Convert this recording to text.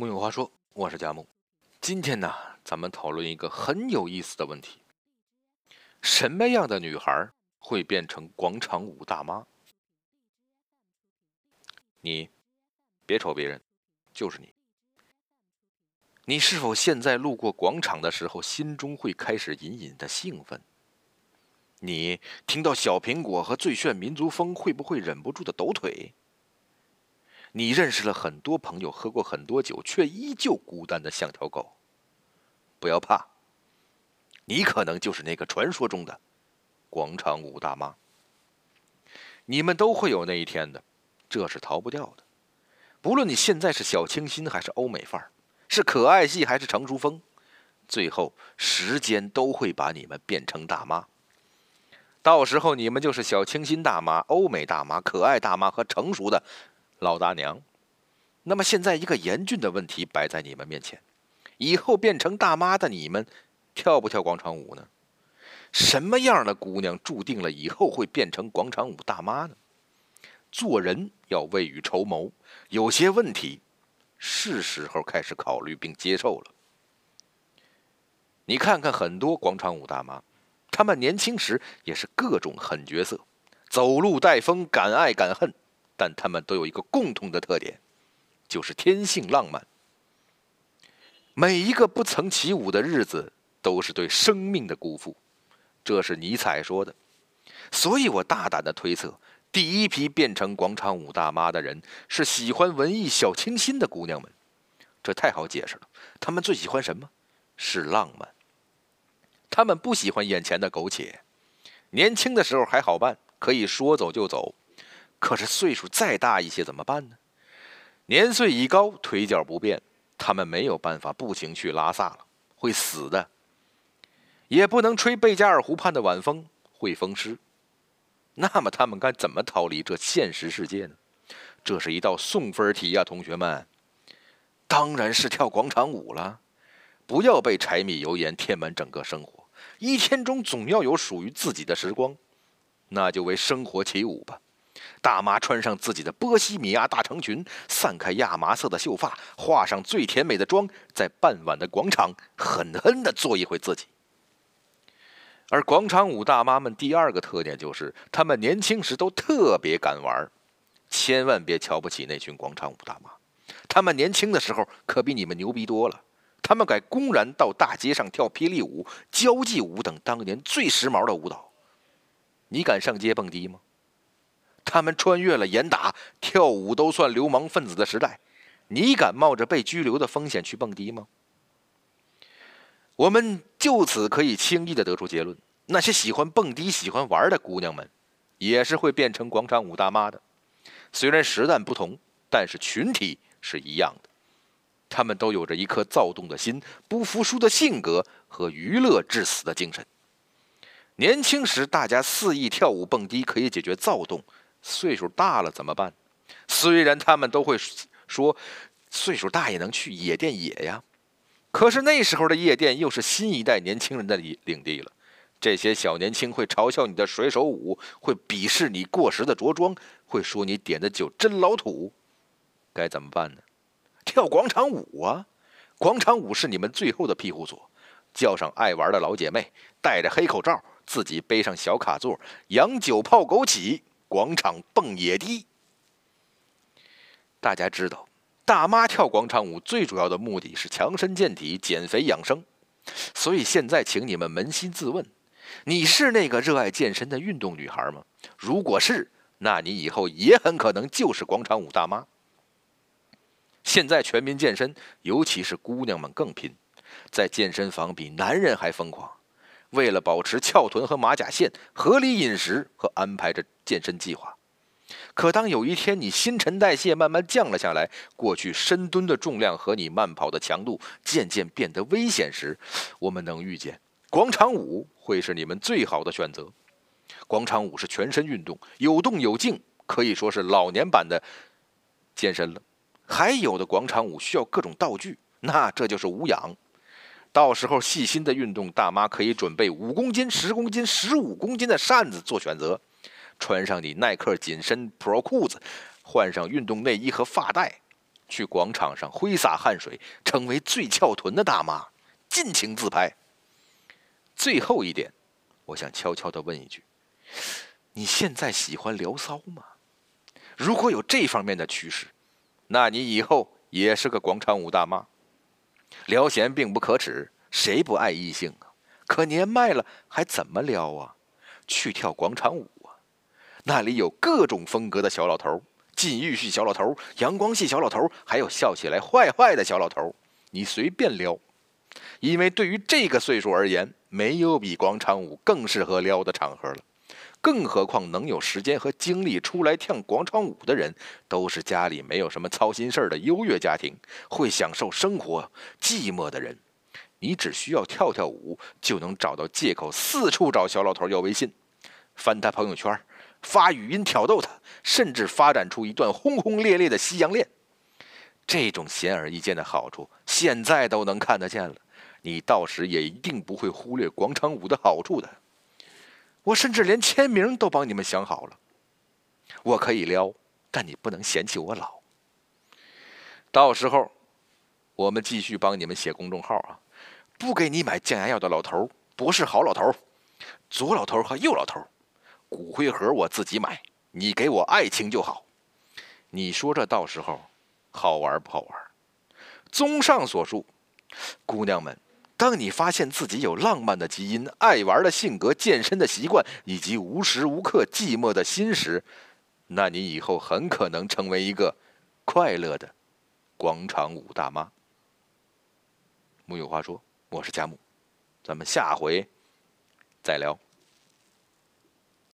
木有话说，我是佳木。今天呢，咱们讨论一个很有意思的问题：什么样的女孩会变成广场舞大妈？你别瞅别人，就是你。你是否现在路过广场的时候，心中会开始隐隐的兴奋？你听到小苹果和最炫民族风，会不会忍不住的抖腿？你认识了很多朋友，喝过很多酒，却依旧孤单的像条狗。不要怕，你可能就是那个传说中的广场舞大妈。你们都会有那一天的，这是逃不掉的。不论你现在是小清新还是欧美范儿，是可爱系还是成熟风，最后时间都会把你们变成大妈。到时候你们就是小清新大妈、欧美大妈、可爱大妈和成熟的。老大娘，那么现在一个严峻的问题摆在你们面前：以后变成大妈的你们，跳不跳广场舞呢？什么样的姑娘注定了以后会变成广场舞大妈呢？做人要未雨绸缪，有些问题是时候开始考虑并接受了。你看看很多广场舞大妈，她们年轻时也是各种狠角色，走路带风，敢爱敢恨。但他们都有一个共同的特点，就是天性浪漫。每一个不曾起舞的日子，都是对生命的辜负，这是尼采说的。所以我大胆的推测，第一批变成广场舞大妈的人，是喜欢文艺小清新的姑娘们。这太好解释了，他们最喜欢什么？是浪漫。他们不喜欢眼前的苟且。年轻的时候还好办，可以说走就走。可是岁数再大一些怎么办呢？年岁已高，腿脚不便，他们没有办法步行去拉萨了，会死的。也不能吹贝加尔湖畔的晚风，会风湿。那么他们该怎么逃离这现实世界呢？这是一道送分题呀，同学们。当然是跳广场舞了。不要被柴米油盐填满整个生活，一天中总要有属于自己的时光，那就为生活起舞吧。大妈穿上自己的波西米亚大长裙，散开亚麻色的秀发，化上最甜美的妆，在傍晚的广场狠狠地做一回自己。而广场舞大妈们第二个特点就是，她们年轻时都特别敢玩，千万别瞧不起那群广场舞大妈，她们年轻的时候可比你们牛逼多了。她们敢公然到大街上跳霹雳舞、交际舞等当年最时髦的舞蹈，你敢上街蹦迪吗？他们穿越了严打、跳舞都算流氓分子的时代，你敢冒着被拘留的风险去蹦迪吗？我们就此可以轻易的得出结论：那些喜欢蹦迪、喜欢玩的姑娘们，也是会变成广场舞大妈的。虽然时代不同，但是群体是一样的。他们都有着一颗躁动的心、不服输的性格和娱乐至死的精神。年轻时，大家肆意跳舞蹦迪可以解决躁动。岁数大了怎么办？虽然他们都会说，岁数大也能去夜店野呀，可是那时候的夜店又是新一代年轻人的领领地了。这些小年轻会嘲笑你的水手舞，会鄙视你过时的着装，会说你点的酒真老土。该怎么办呢？跳广场舞啊！广场舞是你们最后的庇护所。叫上爱玩的老姐妹，戴着黑口罩，自己背上小卡座，洋酒泡枸杞。广场蹦野迪，大家知道，大妈跳广场舞最主要的目的是强身健体、减肥养生。所以现在，请你们扪心自问：你是那个热爱健身的运动女孩吗？如果是，那你以后也很可能就是广场舞大妈。现在全民健身，尤其是姑娘们更拼，在健身房比男人还疯狂。为了保持翘臀和马甲线，合理饮食和安排着健身计划。可当有一天你新陈代谢慢慢降了下来，过去深蹲的重量和你慢跑的强度渐渐变得危险时，我们能预见广场舞会是你们最好的选择。广场舞是全身运动，有动有静，可以说是老年版的健身了。还有的广场舞需要各种道具，那这就是无氧。到时候细心的运动大妈可以准备五公斤、十公斤、十五公斤的扇子做选择，穿上你耐克紧身 Pro 裤子，换上运动内衣和发带，去广场上挥洒汗水，成为最翘臀的大妈，尽情自拍。最后一点，我想悄悄的问一句：你现在喜欢聊骚吗？如果有这方面的趋势，那你以后也是个广场舞大妈。撩闲并不可耻，谁不爱异性啊？可年迈了还怎么撩啊？去跳广场舞啊！那里有各种风格的小老头。禁欲系小老头、阳光系小老头，还有笑起来坏坏的小老头，你随便撩。因为对于这个岁数而言，没有比广场舞更适合撩的场合了。更何况能有时间和精力出来跳广场舞的人，都是家里没有什么操心事儿的优越家庭，会享受生活、寂寞的人。你只需要跳跳舞，就能找到借口四处找小老头要微信，翻他朋友圈。发语音挑逗他，甚至发展出一段轰轰烈烈的西洋恋。这种显而易见的好处，现在都能看得见了。你到时也一定不会忽略广场舞的好处的。我甚至连签名都帮你们想好了。我可以撩，但你不能嫌弃我老。到时候，我们继续帮你们写公众号啊！不给你买降压药的老头，不是好老头，左老头和右老头。骨灰盒我自己买，你给我爱情就好。你说这到时候好玩不好玩？综上所述，姑娘们，当你发现自己有浪漫的基因、爱玩的性格、健身的习惯，以及无时无刻寂寞的心时，那你以后很可能成为一个快乐的广场舞大妈。木有话说，我是佳木，咱们下回再聊。